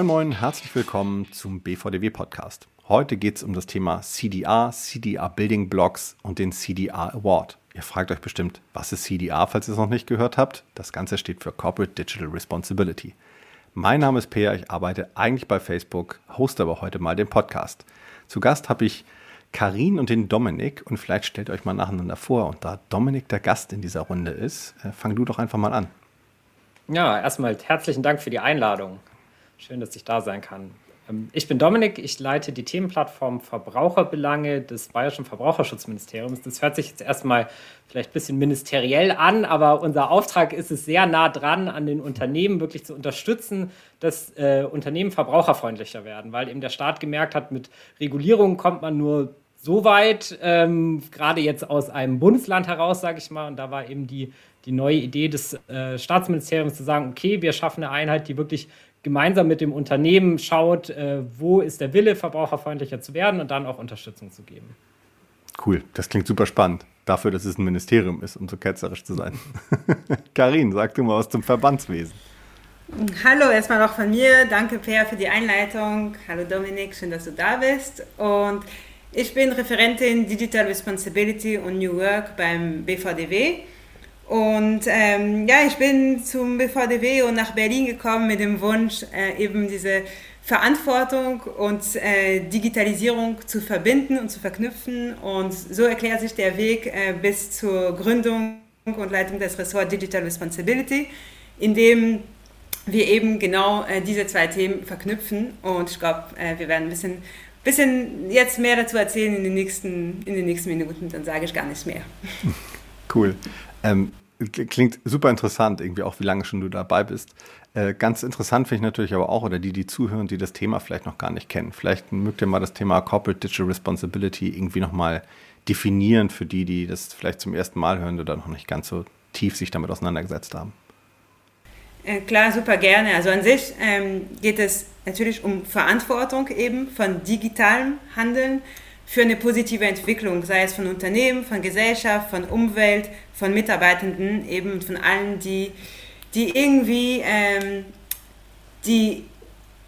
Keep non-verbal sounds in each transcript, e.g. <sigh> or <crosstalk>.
Moin Moin, herzlich willkommen zum BVDW Podcast. Heute geht es um das Thema CDR, CDR Building Blocks und den CDR Award. Ihr fragt euch bestimmt, was ist CDR, falls ihr es noch nicht gehört habt? Das Ganze steht für Corporate Digital Responsibility. Mein Name ist Peer, ich arbeite eigentlich bei Facebook, hoste aber heute mal den Podcast. Zu Gast habe ich Karin und den Dominik und vielleicht stellt euch mal nacheinander vor. Und da Dominik der Gast in dieser Runde ist, äh, fang du doch einfach mal an. Ja, erstmal herzlichen Dank für die Einladung. Schön, dass ich da sein kann. Ähm, ich bin Dominik, ich leite die Themenplattform Verbraucherbelange des Bayerischen Verbraucherschutzministeriums. Das hört sich jetzt erstmal vielleicht ein bisschen ministeriell an, aber unser Auftrag ist es sehr nah dran, an den Unternehmen wirklich zu unterstützen, dass äh, Unternehmen verbraucherfreundlicher werden, weil eben der Staat gemerkt hat, mit Regulierung kommt man nur so weit, ähm, gerade jetzt aus einem Bundesland heraus, sage ich mal, und da war eben die, die neue Idee des äh, Staatsministeriums zu sagen, okay, wir schaffen eine Einheit, die wirklich gemeinsam mit dem Unternehmen schaut, äh, wo ist der Wille, verbraucherfreundlicher zu werden und dann auch Unterstützung zu geben. Cool, das klingt super spannend. Dafür, dass es ein Ministerium ist, um so ketzerisch zu sein. <laughs> Karin, sag du mal was zum Verbandswesen. Hallo, erstmal noch von mir. Danke, Per, für die Einleitung. Hallo, Dominik, schön, dass du da bist. Und ich bin Referentin Digital Responsibility und New Work beim BVDW. Und ähm, ja, ich bin zum BVDW und nach Berlin gekommen mit dem Wunsch, äh, eben diese Verantwortung und äh, Digitalisierung zu verbinden und zu verknüpfen. Und so erklärt sich der Weg äh, bis zur Gründung und Leitung des Ressorts Digital Responsibility, in dem wir eben genau äh, diese zwei Themen verknüpfen. Und ich glaube, äh, wir werden ein bisschen, bisschen jetzt mehr dazu erzählen in den nächsten, in den nächsten Minuten. Dann sage ich gar nichts mehr. Cool. Ähm, klingt super interessant, irgendwie auch, wie lange schon du dabei bist. Äh, ganz interessant finde ich natürlich aber auch, oder die, die zuhören, die das Thema vielleicht noch gar nicht kennen. Vielleicht mögt ihr mal das Thema Corporate Digital Responsibility irgendwie nochmal definieren für die, die das vielleicht zum ersten Mal hören oder noch nicht ganz so tief sich damit auseinandergesetzt haben. Äh, klar, super gerne. Also an sich ähm, geht es natürlich um Verantwortung eben von digitalem Handeln für eine positive Entwicklung, sei es von Unternehmen, von Gesellschaft, von Umwelt, von Mitarbeitenden, eben von allen, die, die irgendwie ähm, die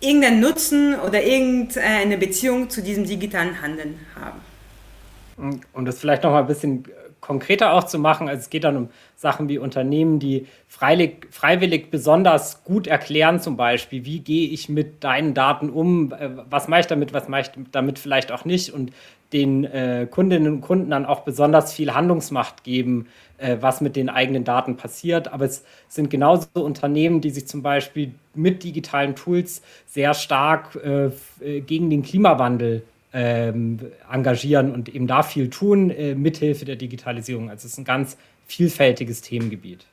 irgendeinen Nutzen oder irgendeine Beziehung zu diesem digitalen Handeln haben. Um das vielleicht noch mal ein bisschen konkreter auch zu machen, also es geht dann um Sachen wie Unternehmen, die freiwillig, freiwillig besonders gut erklären, zum Beispiel, wie gehe ich mit deinen Daten um, äh, was mache ich damit, was mache ich damit vielleicht auch nicht? Und den äh, Kundinnen und Kunden dann auch besonders viel Handlungsmacht geben, äh, was mit den eigenen Daten passiert. Aber es sind genauso Unternehmen, die sich zum Beispiel mit digitalen Tools sehr stark äh, äh gegen den Klimawandel ähm, engagieren und eben da viel tun, äh, mithilfe der Digitalisierung. Also es ist ein ganz vielfältiges Themengebiet.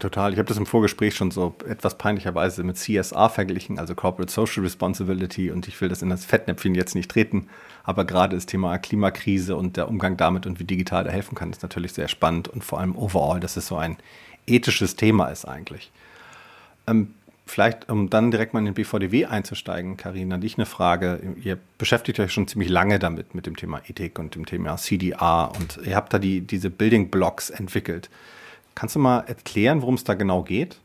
Total. Ich habe das im Vorgespräch schon so etwas peinlicherweise mit CSR verglichen, also Corporate Social Responsibility. Und ich will das in das Fettnäpfchen jetzt nicht treten. Aber gerade das Thema Klimakrise und der Umgang damit und wie digital da helfen kann, ist natürlich sehr spannend. Und vor allem overall, dass es so ein ethisches Thema ist eigentlich. Ähm, vielleicht, um dann direkt mal in den BVDW einzusteigen, Karina, dich eine Frage. Ihr beschäftigt euch schon ziemlich lange damit, mit dem Thema Ethik und dem Thema CDR. Und ihr habt da die, diese Building Blocks entwickelt. Kannst du mal erklären, worum es da genau geht?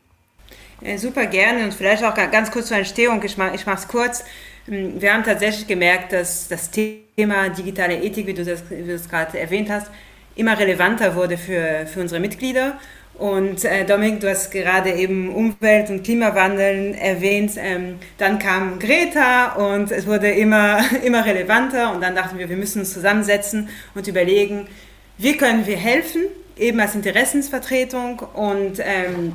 Äh, super gerne und vielleicht auch ganz kurz zur Entstehung. Ich mache es kurz. Ähm, wir haben tatsächlich gemerkt, dass das Thema digitale Ethik, wie du das, das gerade erwähnt hast, immer relevanter wurde für, für unsere Mitglieder. Und äh, Dominik, du hast gerade eben Umwelt- und Klimawandel erwähnt. Ähm, dann kam Greta und es wurde immer, <laughs> immer relevanter. Und dann dachten wir, wir müssen uns zusammensetzen und überlegen, wie können wir helfen eben als Interessensvertretung und, ähm,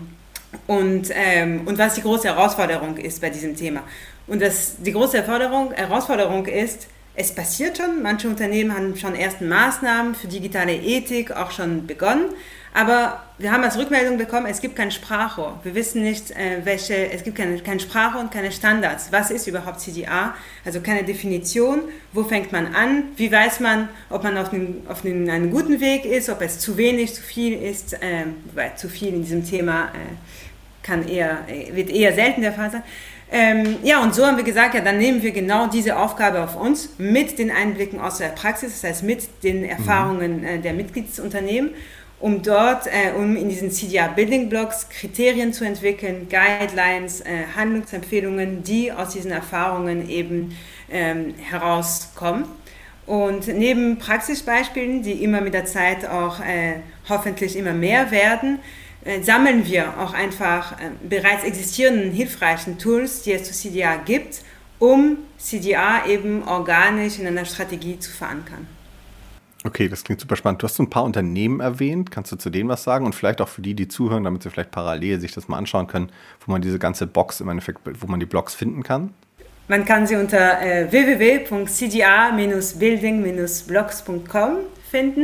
und, ähm, und was die große Herausforderung ist bei diesem Thema. Und das, die große Herausforderung, Herausforderung ist, es passiert schon, manche Unternehmen haben schon erste Maßnahmen für digitale Ethik auch schon begonnen, aber wir haben als Rückmeldung bekommen, es gibt kein Sprachrohr. Wir wissen nicht, äh, welche, es gibt keine, kein Sprachrohr und keine Standards. Was ist überhaupt CDA? Also keine Definition. Wo fängt man an? Wie weiß man, ob man auf, einem, auf einem, einem guten Weg ist, ob es zu wenig, zu viel ist? Äh, weil zu viel in diesem Thema äh, kann eher, äh, wird eher selten der Fall sein. Ähm, ja, und so haben wir gesagt, ja, dann nehmen wir genau diese Aufgabe auf uns mit den Einblicken aus der Praxis, das heißt mit den Erfahrungen äh, der Mitgliedsunternehmen um dort, äh, um in diesen CDR Building Blocks Kriterien zu entwickeln, Guidelines, äh, Handlungsempfehlungen, die aus diesen Erfahrungen eben ähm, herauskommen. Und neben Praxisbeispielen, die immer mit der Zeit auch äh, hoffentlich immer mehr werden, äh, sammeln wir auch einfach äh, bereits existierenden hilfreichen Tools, die es zu CDA gibt, um CDA eben organisch in einer Strategie zu verankern. Okay, das klingt super spannend. Du hast so ein paar Unternehmen erwähnt. Kannst du zu denen was sagen? Und vielleicht auch für die, die zuhören, damit sie vielleicht parallel sich das mal anschauen können, wo man diese ganze Box im Endeffekt, wo man die Blogs finden kann? Man kann sie unter äh, www.cda-building-blogs.com finden.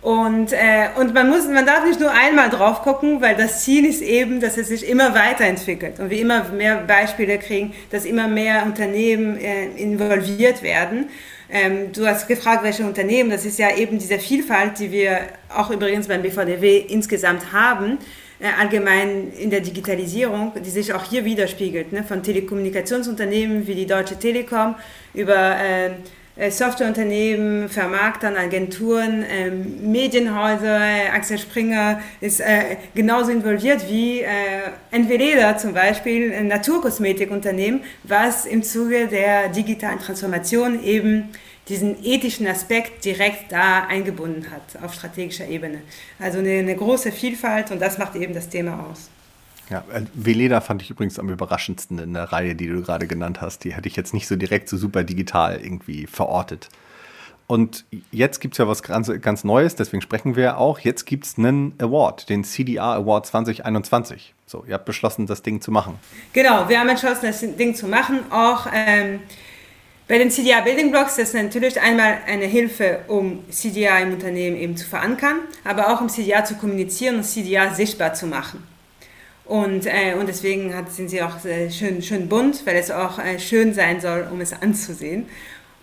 Und, äh, und man, muss, man darf nicht nur einmal drauf gucken, weil das Ziel ist eben, dass es sich immer weiterentwickelt und wir immer mehr Beispiele kriegen, dass immer mehr Unternehmen äh, involviert werden. Ähm, du hast gefragt, welche Unternehmen, das ist ja eben diese Vielfalt, die wir auch übrigens beim BVDW insgesamt haben, äh, allgemein in der Digitalisierung, die sich auch hier widerspiegelt, ne? von Telekommunikationsunternehmen wie die Deutsche Telekom über äh, Softwareunternehmen, Vermarktern, Agenturen, äh, Medienhäuser, äh, Axel Springer ist äh, genauso involviert wie äh, Enveleda zum Beispiel, ein Naturkosmetikunternehmen, was im Zuge der digitalen Transformation eben diesen ethischen Aspekt direkt da eingebunden hat auf strategischer Ebene. Also eine, eine große Vielfalt und das macht eben das Thema aus. Ja, äh, Veleda fand ich übrigens am überraschendsten in der Reihe, die du gerade genannt hast. Die hätte ich jetzt nicht so direkt so super digital irgendwie verortet. Und jetzt gibt es ja was ganz, ganz Neues, deswegen sprechen wir auch. Jetzt gibt es einen Award, den CDR Award 2021. So, ihr habt beschlossen, das Ding zu machen. Genau, wir haben entschlossen, das Ding zu machen. Auch ähm, bei den CDA Building Blocks ist natürlich einmal eine Hilfe, um CDA im Unternehmen eben zu verankern, aber auch um CDA zu kommunizieren und CDA sichtbar zu machen. Und, äh, und deswegen hat, sind sie auch äh, schön, schön bunt, weil es auch äh, schön sein soll, um es anzusehen.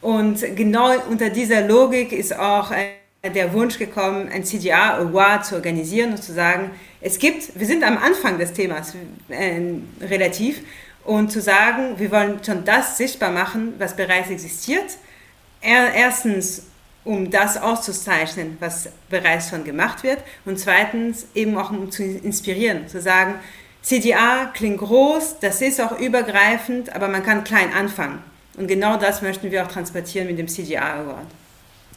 Und genau unter dieser Logik ist auch äh, der Wunsch gekommen, ein CDA Award zu organisieren und zu sagen, es gibt, wir sind am Anfang des Themas äh, relativ, und zu sagen, wir wollen schon das sichtbar machen, was bereits existiert. Erstens, um das auszuzeichnen, was bereits schon gemacht wird und zweitens eben auch um zu inspirieren, zu sagen, CDA klingt groß, das ist auch übergreifend, aber man kann klein anfangen. Und genau das möchten wir auch transportieren mit dem CDA Award.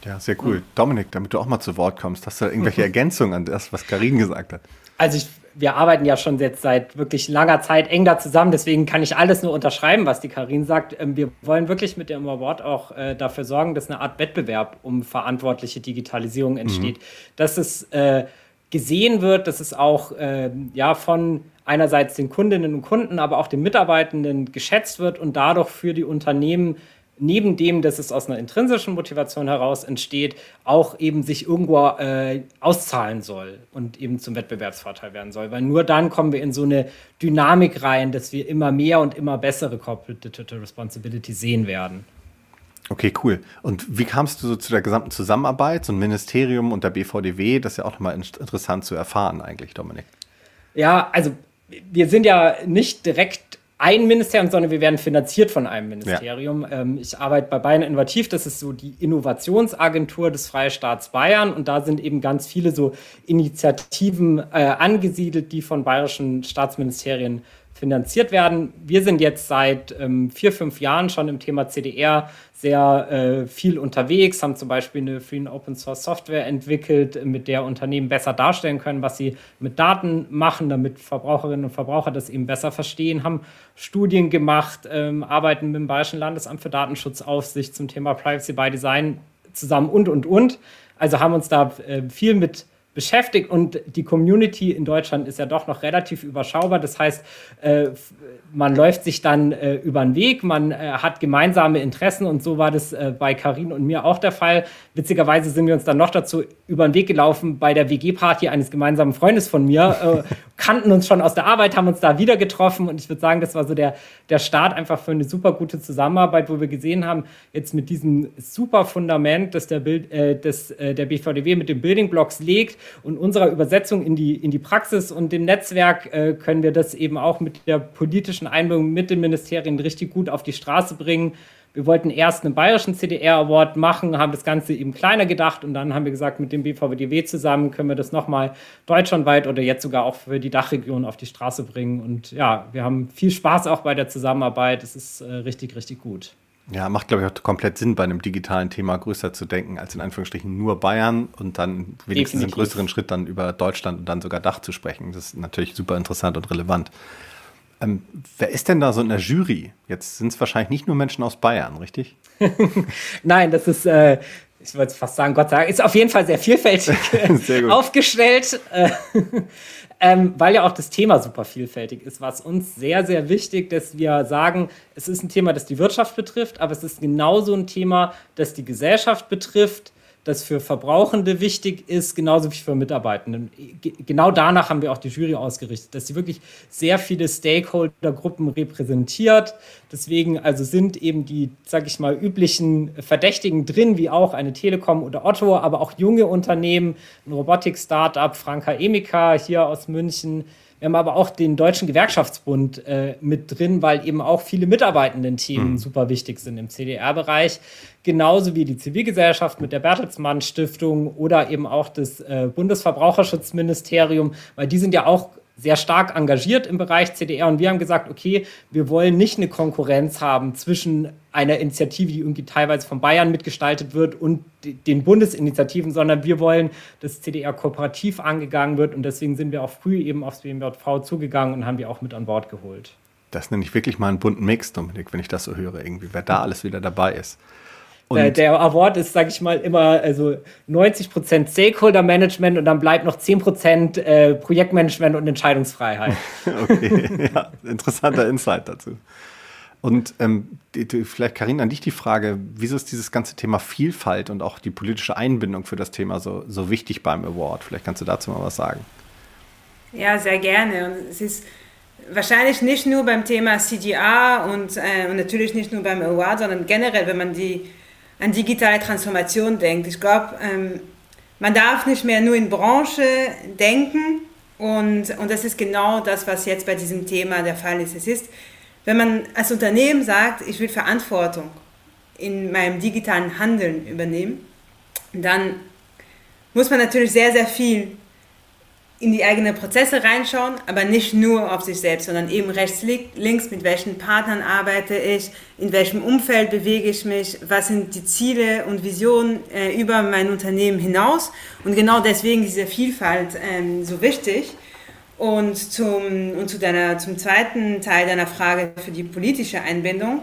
Ja, sehr cool. Dominik, damit du auch mal zu Wort kommst, hast du irgendwelche <laughs> Ergänzungen an das, was Karin gesagt hat? Also ich wir arbeiten ja schon jetzt seit wirklich langer Zeit eng da zusammen, deswegen kann ich alles nur unterschreiben, was die Karin sagt. Ähm, wir wollen wirklich mit dem Award auch äh, dafür sorgen, dass eine Art Wettbewerb um verantwortliche Digitalisierung mhm. entsteht. Mhm. Dass es äh, gesehen wird, dass es auch äh, ja, von einerseits den Kundinnen und Kunden, aber auch den Mitarbeitenden geschätzt wird und dadurch für die Unternehmen neben dem, dass es aus einer intrinsischen Motivation heraus entsteht, auch eben sich irgendwo äh, auszahlen soll und eben zum Wettbewerbsvorteil werden soll. Weil nur dann kommen wir in so eine Dynamik rein, dass wir immer mehr und immer bessere Corporate Digital Responsibility sehen werden. Okay, cool. Und wie kamst du so zu der gesamten Zusammenarbeit, so ein Ministerium und der BVDW? Das ist ja auch nochmal interessant zu erfahren eigentlich, Dominik. Ja, also wir sind ja nicht direkt ein Ministerium, sondern wir werden finanziert von einem Ministerium. Ja. Ähm, ich arbeite bei Bayern Innovativ, das ist so die Innovationsagentur des Freistaats Bayern und da sind eben ganz viele so Initiativen äh, angesiedelt, die von bayerischen Staatsministerien finanziert werden. Wir sind jetzt seit ähm, vier, fünf Jahren schon im Thema CDR sehr äh, viel unterwegs, haben zum Beispiel eine Free and Open Source Software entwickelt, mit der Unternehmen besser darstellen können, was sie mit Daten machen, damit Verbraucherinnen und Verbraucher das eben besser verstehen, haben Studien gemacht, ähm, arbeiten mit dem Bayerischen Landesamt für Datenschutzaufsicht zum Thema Privacy by Design zusammen und, und, und. Also haben uns da äh, viel mit beschäftigt und die Community in Deutschland ist ja doch noch relativ überschaubar. Das heißt, äh, man läuft sich dann äh, über den Weg, man äh, hat gemeinsame Interessen und so war das bei Karin und mir auch der Fall. Witzigerweise sind wir uns dann noch dazu über den Weg gelaufen bei der WG-Party eines gemeinsamen Freundes von mir, <laughs> kannten uns schon aus der Arbeit, haben uns da wieder getroffen und ich würde sagen, das war so der, der Start einfach für eine super gute Zusammenarbeit, wo wir gesehen haben, jetzt mit diesem super Fundament, das der, Bild, äh, das, äh, der BVDW mit den Building Blocks legt und unserer Übersetzung in die, in die Praxis und dem Netzwerk können wir das eben auch mit der politischen Einbindung mit den Ministerien richtig gut auf die Straße bringen. Wir wollten erst einen bayerischen CDR-Award machen, haben das Ganze eben kleiner gedacht und dann haben wir gesagt, mit dem BVDW zusammen können wir das nochmal deutschlandweit oder jetzt sogar auch für die Dachregion auf die Straße bringen. Und ja, wir haben viel Spaß auch bei der Zusammenarbeit. Es ist äh, richtig, richtig gut. Ja, macht, glaube ich, auch komplett Sinn, bei einem digitalen Thema größer zu denken, als in Anführungsstrichen nur Bayern und dann wenigstens einen größeren Schritt dann über Deutschland und dann sogar Dach zu sprechen. Das ist natürlich super interessant und relevant. Ähm, wer ist denn da so in der Jury? Jetzt sind es wahrscheinlich nicht nur Menschen aus Bayern, richtig? <laughs> Nein, das ist, äh, ich würde fast sagen, Gott sei Dank, ist auf jeden Fall sehr vielfältig <laughs> sehr aufgestellt. Äh, ähm, weil ja auch das Thema super vielfältig ist, was uns sehr, sehr wichtig, dass wir sagen, es ist ein Thema, das die Wirtschaft betrifft, aber es ist genauso ein Thema, das die Gesellschaft betrifft, das für Verbrauchende wichtig ist, genauso wie für Mitarbeitende. Genau danach haben wir auch die Jury ausgerichtet, dass sie wirklich sehr viele Stakeholder-Gruppen repräsentiert. Deswegen also sind eben die, sage ich mal, üblichen Verdächtigen drin, wie auch eine Telekom oder Otto, aber auch junge Unternehmen, ein Robotik-Startup, Franka Emika hier aus München, wir haben aber auch den Deutschen Gewerkschaftsbund äh, mit drin, weil eben auch viele Mitarbeitenden-Themen mhm. super wichtig sind im CDR-Bereich. Genauso wie die Zivilgesellschaft mit der Bertelsmann Stiftung oder eben auch das äh, Bundesverbraucherschutzministerium, weil die sind ja auch sehr stark engagiert im Bereich CDR und wir haben gesagt, okay, wir wollen nicht eine Konkurrenz haben zwischen einer Initiative, die irgendwie teilweise von Bayern mitgestaltet wird und den Bundesinitiativen, sondern wir wollen, dass CDR kooperativ angegangen wird und deswegen sind wir auch früh eben aufs BMJV zugegangen und haben die auch mit an Bord geholt. Das nenne ich wirklich mal einen bunten Mix, Dominik, wenn ich das so höre, irgendwie, wer da alles wieder dabei ist. Und der Award ist, sage ich mal, immer also 90% Stakeholder Management und dann bleibt noch 10% äh, Projektmanagement und Entscheidungsfreiheit. <laughs> okay, ja, interessanter Insight dazu. Und ähm, die, die, vielleicht, Karin, an dich die Frage, wieso ist dieses ganze Thema Vielfalt und auch die politische Einbindung für das Thema so, so wichtig beim Award? Vielleicht kannst du dazu mal was sagen. Ja, sehr gerne. Und es ist wahrscheinlich nicht nur beim Thema CDR und, äh, und natürlich nicht nur beim Award, sondern generell, wenn man die an digitale Transformation denkt. Ich glaube, ähm, man darf nicht mehr nur in Branche denken und, und das ist genau das, was jetzt bei diesem Thema der Fall ist. Es ist, wenn man als Unternehmen sagt, ich will Verantwortung in meinem digitalen Handeln übernehmen, dann muss man natürlich sehr, sehr viel in die eigenen Prozesse reinschauen, aber nicht nur auf sich selbst, sondern eben rechts, links, mit welchen Partnern arbeite ich, in welchem Umfeld bewege ich mich, was sind die Ziele und Visionen äh, über mein Unternehmen hinaus. Und genau deswegen ist diese Vielfalt ähm, so wichtig. Und, zum, und zu deiner, zum zweiten Teil deiner Frage für die politische Einbindung.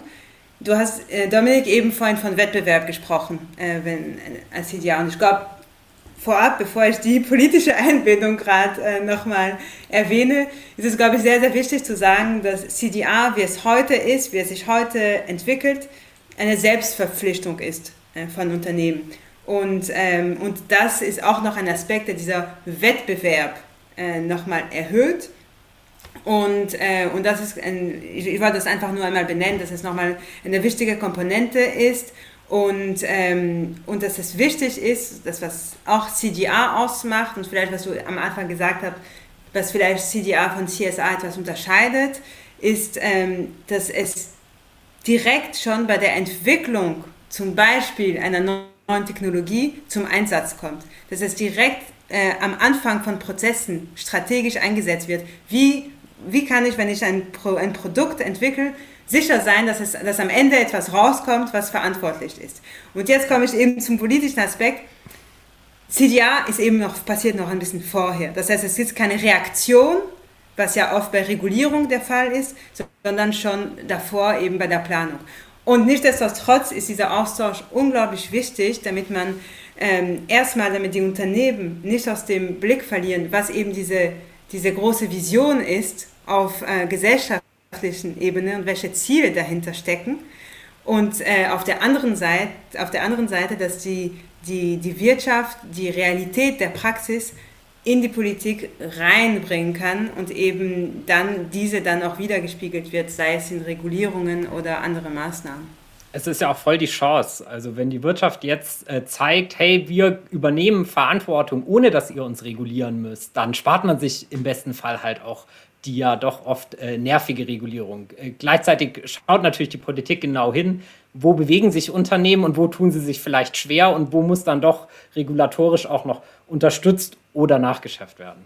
Du hast, äh, Dominik, eben vorhin von Wettbewerb gesprochen, äh, wenn, äh, als Ideal. Und ich glaube, vorab, bevor ich die politische Einbindung gerade äh, nochmal erwähne, ist es, glaube ich, sehr, sehr wichtig zu sagen, dass CDA, wie es heute ist, wie es sich heute entwickelt, eine Selbstverpflichtung ist äh, von Unternehmen. Und, ähm, und das ist auch noch ein Aspekt, der dieser Wettbewerb äh, nochmal erhöht. Und, äh, und das ist, ein, ich, ich wollte das einfach nur einmal benennen, dass es nochmal eine wichtige Komponente ist und, ähm, und dass es wichtig ist, das was auch CDA ausmacht und vielleicht was du am Anfang gesagt hast, was vielleicht CDA von CSA etwas unterscheidet, ist, ähm, dass es direkt schon bei der Entwicklung zum Beispiel einer neuen Technologie zum Einsatz kommt. Dass es direkt äh, am Anfang von Prozessen strategisch eingesetzt wird. Wie, wie kann ich, wenn ich ein, Pro, ein Produkt entwickle, sicher sein, dass, es, dass am Ende etwas rauskommt, was verantwortlich ist. Und jetzt komme ich eben zum politischen Aspekt. CDA ist eben noch, passiert noch ein bisschen vorher. Das heißt, es ist keine Reaktion, was ja oft bei Regulierung der Fall ist, sondern schon davor eben bei der Planung. Und nichtsdestotrotz ist dieser Austausch unglaublich wichtig, damit man ähm, erstmal, damit die Unternehmen nicht aus dem Blick verlieren, was eben diese, diese große Vision ist auf äh, Gesellschaft Ebene und welche Ziele dahinter stecken. Und äh, auf, der anderen Seite, auf der anderen Seite, dass die, die, die Wirtschaft die Realität der Praxis in die Politik reinbringen kann und eben dann diese dann auch wiedergespiegelt wird, sei es in Regulierungen oder andere Maßnahmen. Es ist ja auch voll die Chance. Also wenn die Wirtschaft jetzt äh, zeigt, hey, wir übernehmen Verantwortung, ohne dass ihr uns regulieren müsst, dann spart man sich im besten Fall halt auch die ja doch oft äh, nervige Regulierung. Äh, gleichzeitig schaut natürlich die Politik genau hin, wo bewegen sich Unternehmen und wo tun sie sich vielleicht schwer und wo muss dann doch regulatorisch auch noch unterstützt oder nachgeschärft werden.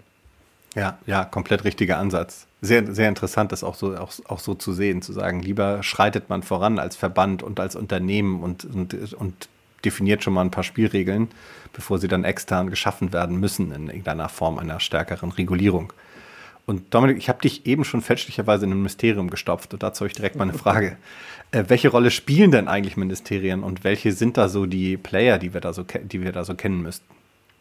Ja, ja, komplett richtiger Ansatz. Sehr, sehr interessant, das auch so, auch, auch so zu sehen, zu sagen, lieber schreitet man voran als Verband und als Unternehmen und, und, und definiert schon mal ein paar Spielregeln, bevor sie dann extern geschaffen werden müssen in irgendeiner Form einer stärkeren Regulierung. Und Dominik, ich habe dich eben schon fälschlicherweise in ein Ministerium gestopft und dazu habe ich direkt mal eine Frage. <laughs> Äh, welche Rolle spielen denn eigentlich Ministerien und welche sind da so die Player, die wir da so, die wir da so kennen müssten?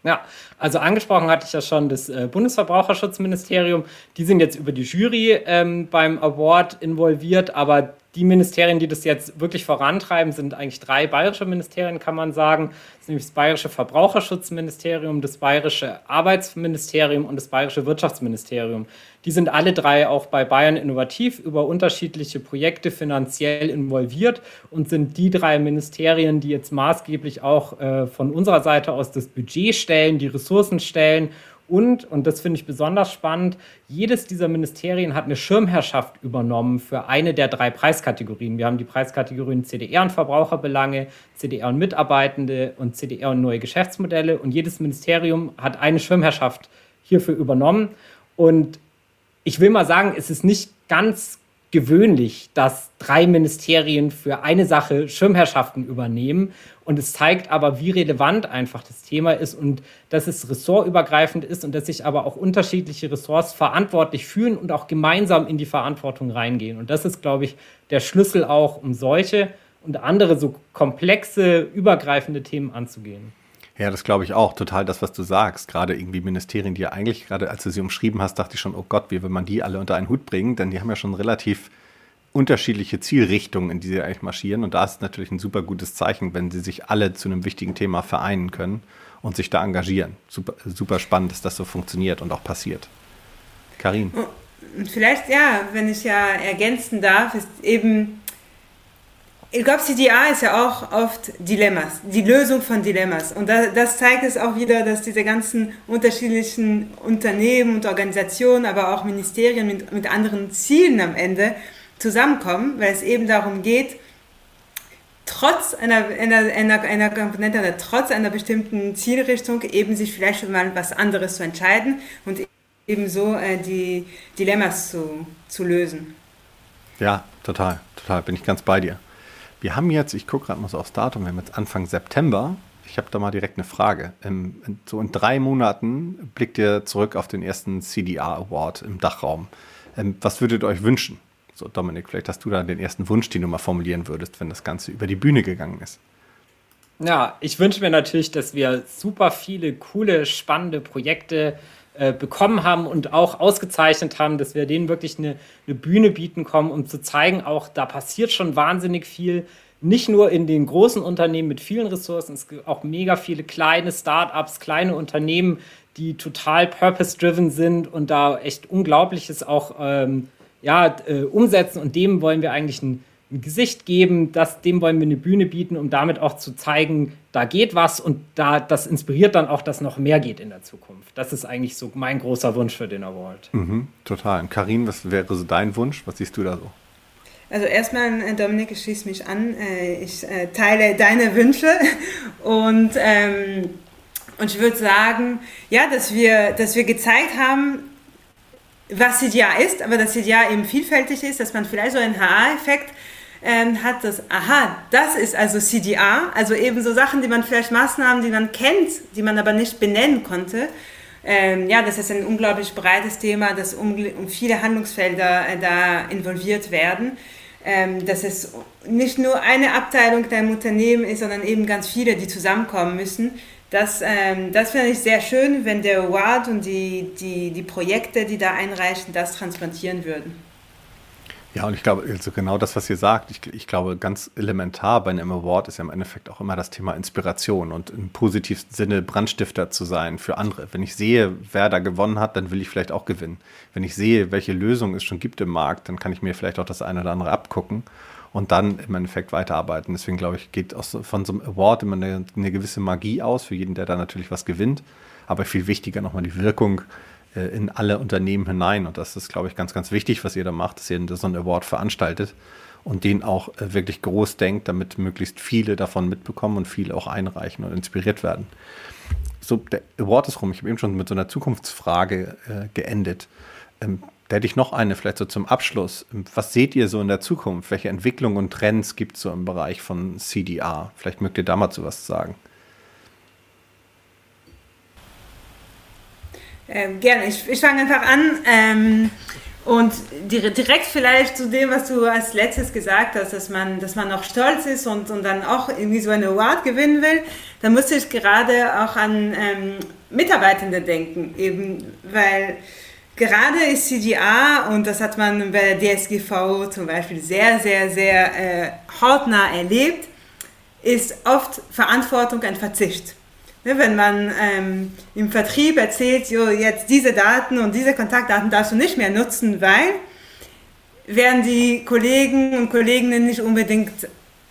Ja, also angesprochen hatte ich ja schon das äh, Bundesverbraucherschutzministerium. Die sind jetzt über die Jury ähm, beim Award involviert, aber die Ministerien, die das jetzt wirklich vorantreiben, sind eigentlich drei bayerische Ministerien, kann man sagen. Das ist nämlich das Bayerische Verbraucherschutzministerium, das Bayerische Arbeitsministerium und das Bayerische Wirtschaftsministerium. Die sind alle drei auch bei Bayern Innovativ über unterschiedliche Projekte finanziell involviert und sind die drei Ministerien, die jetzt maßgeblich auch äh, von unserer Seite aus das Budget stellen, die Ressourcen stellen und, und das finde ich besonders spannend, jedes dieser Ministerien hat eine Schirmherrschaft übernommen für eine der drei Preiskategorien. Wir haben die Preiskategorien CDR und Verbraucherbelange, CDR und Mitarbeitende und CDR und neue Geschäftsmodelle. Und jedes Ministerium hat eine Schirmherrschaft hierfür übernommen. Und ich will mal sagen, es ist nicht ganz gewöhnlich, dass drei Ministerien für eine Sache Schirmherrschaften übernehmen. Und es zeigt aber, wie relevant einfach das Thema ist und dass es ressortübergreifend ist und dass sich aber auch unterschiedliche Ressorts verantwortlich fühlen und auch gemeinsam in die Verantwortung reingehen. Und das ist, glaube ich, der Schlüssel auch, um solche und andere so komplexe, übergreifende Themen anzugehen. Ja, das glaube ich auch. Total das, was du sagst. Gerade irgendwie Ministerien, die ja eigentlich, gerade als du sie umschrieben hast, dachte ich schon, oh Gott, wie will man die alle unter einen Hut bringen? Denn die haben ja schon relativ unterschiedliche Zielrichtungen, in die sie eigentlich marschieren. Und da ist es natürlich ein super gutes Zeichen, wenn sie sich alle zu einem wichtigen Thema vereinen können und sich da engagieren. Super, super spannend, dass das so funktioniert und auch passiert. Karin. Vielleicht, ja, wenn ich ja ergänzen darf, ist eben, ich glaube, CDA ist ja auch oft Dilemmas, die Lösung von Dilemmas. Und das, zeigt es auch wieder, dass diese ganzen unterschiedlichen Unternehmen und Organisationen, aber auch Ministerien mit, mit anderen Zielen am Ende, zusammenkommen, weil es eben darum geht, trotz einer, einer, einer, einer Komponente oder trotz einer bestimmten Zielrichtung eben sich vielleicht mal was anderes zu entscheiden und eben so äh, die Dilemmas zu, zu lösen. Ja, total, total, bin ich ganz bei dir. Wir haben jetzt, ich gucke gerade mal so aufs Datum, wir haben jetzt Anfang September. Ich habe da mal direkt eine Frage. In, in, so in drei Monaten blickt ihr zurück auf den ersten CDR Award im Dachraum. Ähm, was würdet ihr euch wünschen? So, Dominik, vielleicht hast du da den ersten Wunsch, den du mal formulieren würdest, wenn das Ganze über die Bühne gegangen ist. Ja, ich wünsche mir natürlich, dass wir super viele coole, spannende Projekte äh, bekommen haben und auch ausgezeichnet haben, dass wir denen wirklich eine, eine Bühne bieten kommen, um zu zeigen, auch da passiert schon wahnsinnig viel. Nicht nur in den großen Unternehmen mit vielen Ressourcen, es gibt auch mega viele kleine Startups, kleine Unternehmen, die total purpose-driven sind und da echt Unglaubliches auch ähm, ja, äh, umsetzen und dem wollen wir eigentlich ein, ein, Gesicht geben, das, dem wollen wir eine Bühne bieten, um damit auch zu zeigen, da geht was und da, das inspiriert dann auch, dass noch mehr geht in der Zukunft. Das ist eigentlich so mein großer Wunsch für den Award. Mhm, total. Und Karin, was wäre so dein Wunsch? Was siehst du da so? Also erstmal, äh, Dominik, ich schließe mich an. Äh, ich äh, teile deine Wünsche <laughs> und, ähm, und ich würde sagen, ja, dass wir, dass wir gezeigt haben, was CDA ist, aber dass CDA eben vielfältig ist, dass man vielleicht so einen HA-Effekt ähm, hat, dass, aha, das ist also CDA, also eben so Sachen, die man vielleicht Maßnahmen, die man kennt, die man aber nicht benennen konnte. Ähm, ja, das ist ein unglaublich breites Thema, dass um, viele Handlungsfelder äh, da involviert werden. Ähm, dass es nicht nur eine Abteilung der Unternehmen ist, sondern eben ganz viele, die zusammenkommen müssen, das, ähm, das finde ich sehr schön, wenn der Award und die, die, die Projekte, die da einreichen, das transplantieren würden. Ja, und ich glaube, also genau das, was ihr sagt, ich, ich glaube, ganz elementar bei einem Award ist ja im Endeffekt auch immer das Thema Inspiration und im positivsten Sinne Brandstifter zu sein für andere. Wenn ich sehe, wer da gewonnen hat, dann will ich vielleicht auch gewinnen. Wenn ich sehe, welche Lösungen es schon gibt im Markt, dann kann ich mir vielleicht auch das eine oder andere abgucken und dann im Endeffekt weiterarbeiten. Deswegen glaube ich, geht aus, von so einem Award immer eine, eine, gewisse Magie aus, für jeden, der da natürlich was gewinnt. Aber viel wichtiger nochmal die Wirkung in alle Unternehmen hinein. Und das ist, glaube ich, ganz, ganz wichtig, was ihr da macht, dass ihr so einen Award veranstaltet und den auch äh, wirklich groß denkt, damit möglichst viele davon mitbekommen und viele auch einreichen und inspiriert werden. So, der Award ist rum. Ich habe eben schon mit so einer Zukunftsfrage äh, geendet. Ähm, da hätte ich noch eine, vielleicht so zum Abschluss. Ähm, was seht ihr so in der Zukunft? Welche Entwicklungen und Trends gibt es so im Bereich von CDR? Vielleicht mögt ihr da mal zu was sagen. Ähm, gerne, ich, ich fange einfach an. Ähm, und direkt vielleicht zu dem, was du als letztes gesagt hast, dass man, dass man noch stolz ist und, und dann auch irgendwie so eine Award gewinnen will, da musste ich gerade auch an ähm, Mitarbeitende denken, eben weil gerade ist CGA, und das hat man bei der DSGV zum Beispiel sehr, sehr, sehr äh, hautnah erlebt, ist oft Verantwortung ein Verzicht. Ne, wenn man ähm, im Vertrieb erzählt, jo, jetzt diese Daten und diese Kontaktdaten darfst du nicht mehr nutzen, weil werden die Kollegen und Kolleginnen nicht unbedingt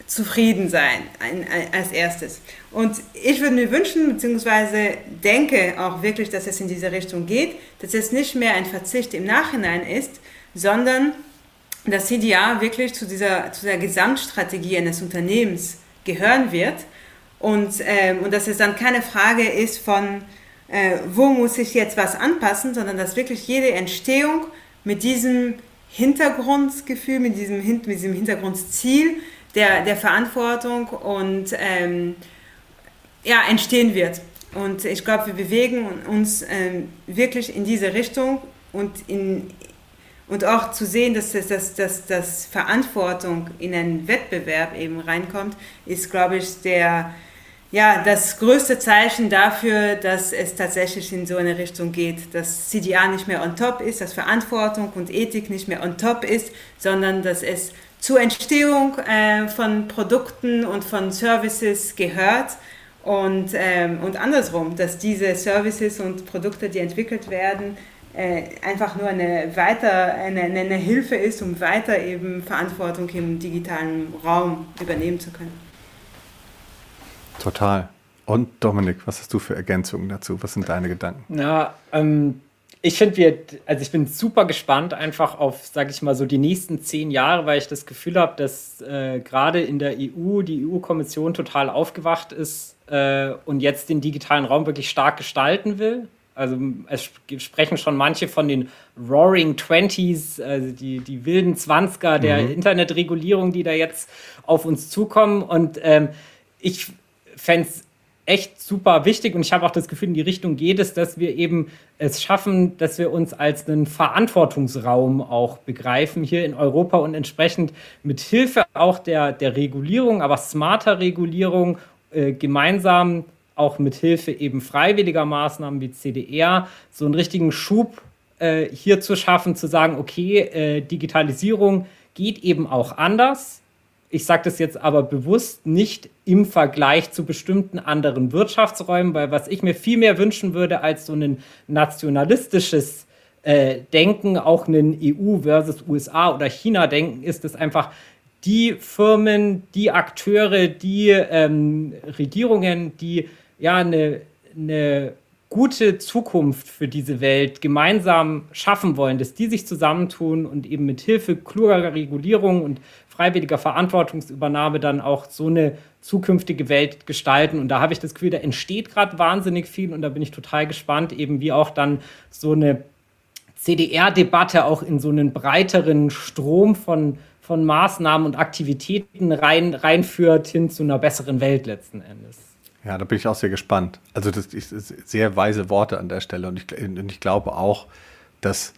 zufrieden sein ein, ein, als erstes. Und ich würde mir wünschen, beziehungsweise denke auch wirklich, dass es in diese Richtung geht, dass es nicht mehr ein Verzicht im Nachhinein ist, sondern dass CDA wirklich zu dieser, zu der Gesamtstrategie eines Unternehmens gehören wird und, ähm, und dass es dann keine Frage ist von, äh, wo muss ich jetzt was anpassen, sondern dass wirklich jede Entstehung mit diesem Hintergrundgefühl, mit diesem, mit diesem Hintergrundsziel der, der Verantwortung und ähm, ja, entstehen wird. Und ich glaube, wir bewegen uns ähm, wirklich in diese Richtung und, in, und auch zu sehen, dass, das, dass, dass, dass Verantwortung in einen Wettbewerb eben reinkommt, ist, glaube ich, der, ja, das größte Zeichen dafür, dass es tatsächlich in so eine Richtung geht, dass CDA nicht mehr on top ist, dass Verantwortung und Ethik nicht mehr on top ist, sondern dass es zur Entstehung äh, von Produkten und von Services gehört und, ähm, und andersrum, dass diese Services und Produkte, die entwickelt werden, äh, einfach nur eine, weiter, eine, eine Hilfe ist, um weiter eben Verantwortung im digitalen Raum übernehmen zu können. Total. Und Dominik, was hast du für Ergänzungen dazu? Was sind deine Gedanken? Ja, ähm, ich finde, wir, also ich bin super gespannt einfach auf, sage ich mal, so die nächsten zehn Jahre, weil ich das Gefühl habe, dass äh, gerade in der EU die EU-Kommission total aufgewacht ist äh, und jetzt den digitalen Raum wirklich stark gestalten will. Also es sprechen schon manche von den Roaring Twenties, also die, die wilden Zwanziger der mhm. Internetregulierung, die da jetzt auf uns zukommen. Und ähm, ich fände es echt super wichtig und ich habe auch das Gefühl, in die Richtung geht es, dass wir eben es schaffen, dass wir uns als einen Verantwortungsraum auch begreifen hier in Europa und entsprechend mit Hilfe auch der, der Regulierung, aber smarter Regulierung äh, gemeinsam auch mit Hilfe eben freiwilliger Maßnahmen wie CDR so einen richtigen Schub äh, hier zu schaffen, zu sagen, okay, äh, Digitalisierung geht eben auch anders ich sage das jetzt aber bewusst nicht im Vergleich zu bestimmten anderen Wirtschaftsräumen, weil was ich mir viel mehr wünschen würde als so ein nationalistisches äh, Denken, auch ein EU versus USA oder China Denken, ist es einfach die Firmen, die Akteure, die ähm, Regierungen, die ja eine, eine gute Zukunft für diese Welt gemeinsam schaffen wollen, dass die sich zusammentun und eben mit Hilfe kluger Regulierung und freiwilliger Verantwortungsübernahme dann auch so eine zukünftige Welt gestalten. Und da habe ich das Gefühl, da entsteht gerade wahnsinnig viel und da bin ich total gespannt, eben wie auch dann so eine CDR-Debatte auch in so einen breiteren Strom von, von Maßnahmen und Aktivitäten rein, reinführt hin zu einer besseren Welt letzten Endes. Ja, da bin ich auch sehr gespannt. Also das ist sehr weise Worte an der Stelle und ich, und ich glaube auch, dass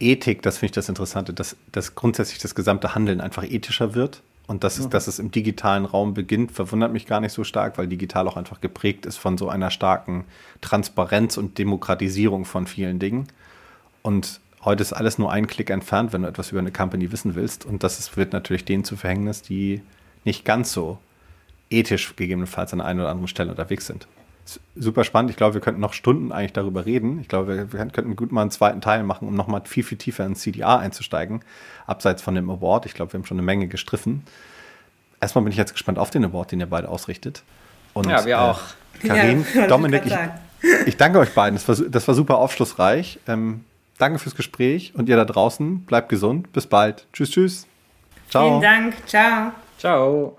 Ethik, das finde ich das Interessante, dass, dass grundsätzlich das gesamte Handeln einfach ethischer wird. Und dass, es, dass es im digitalen Raum beginnt, verwundert mich gar nicht so stark, weil digital auch einfach geprägt ist von so einer starken Transparenz und Demokratisierung von vielen Dingen. Und heute ist alles nur ein Klick entfernt, wenn du etwas über eine Company wissen willst. Und das ist, wird natürlich denen zu Verhängnis, die nicht ganz so ethisch gegebenenfalls an einer oder anderen Stelle unterwegs sind super spannend. Ich glaube, wir könnten noch Stunden eigentlich darüber reden. Ich glaube, wir, könnten gut mal einen zweiten Teil machen, um nochmal viel, viel tiefer ins CDA einzusteigen, abseits von dem Award. Ich glaube, wir haben schon eine Menge gestriffen. Erstmal bin ich jetzt gespannt auf den Award, den ihr beide ausrichtet. Und, ja, wir äh, auch. Karin, ja, <laughs> Dominik, ich, ich, danke euch beiden. Das war, das war super aufschlussreich. Ähm, danke fürs Gespräch und ihr da draußen bleibt gesund. Bis bald. Tschüss, tschüss. Ciao. Vielen Dank. Ciao. Ciao.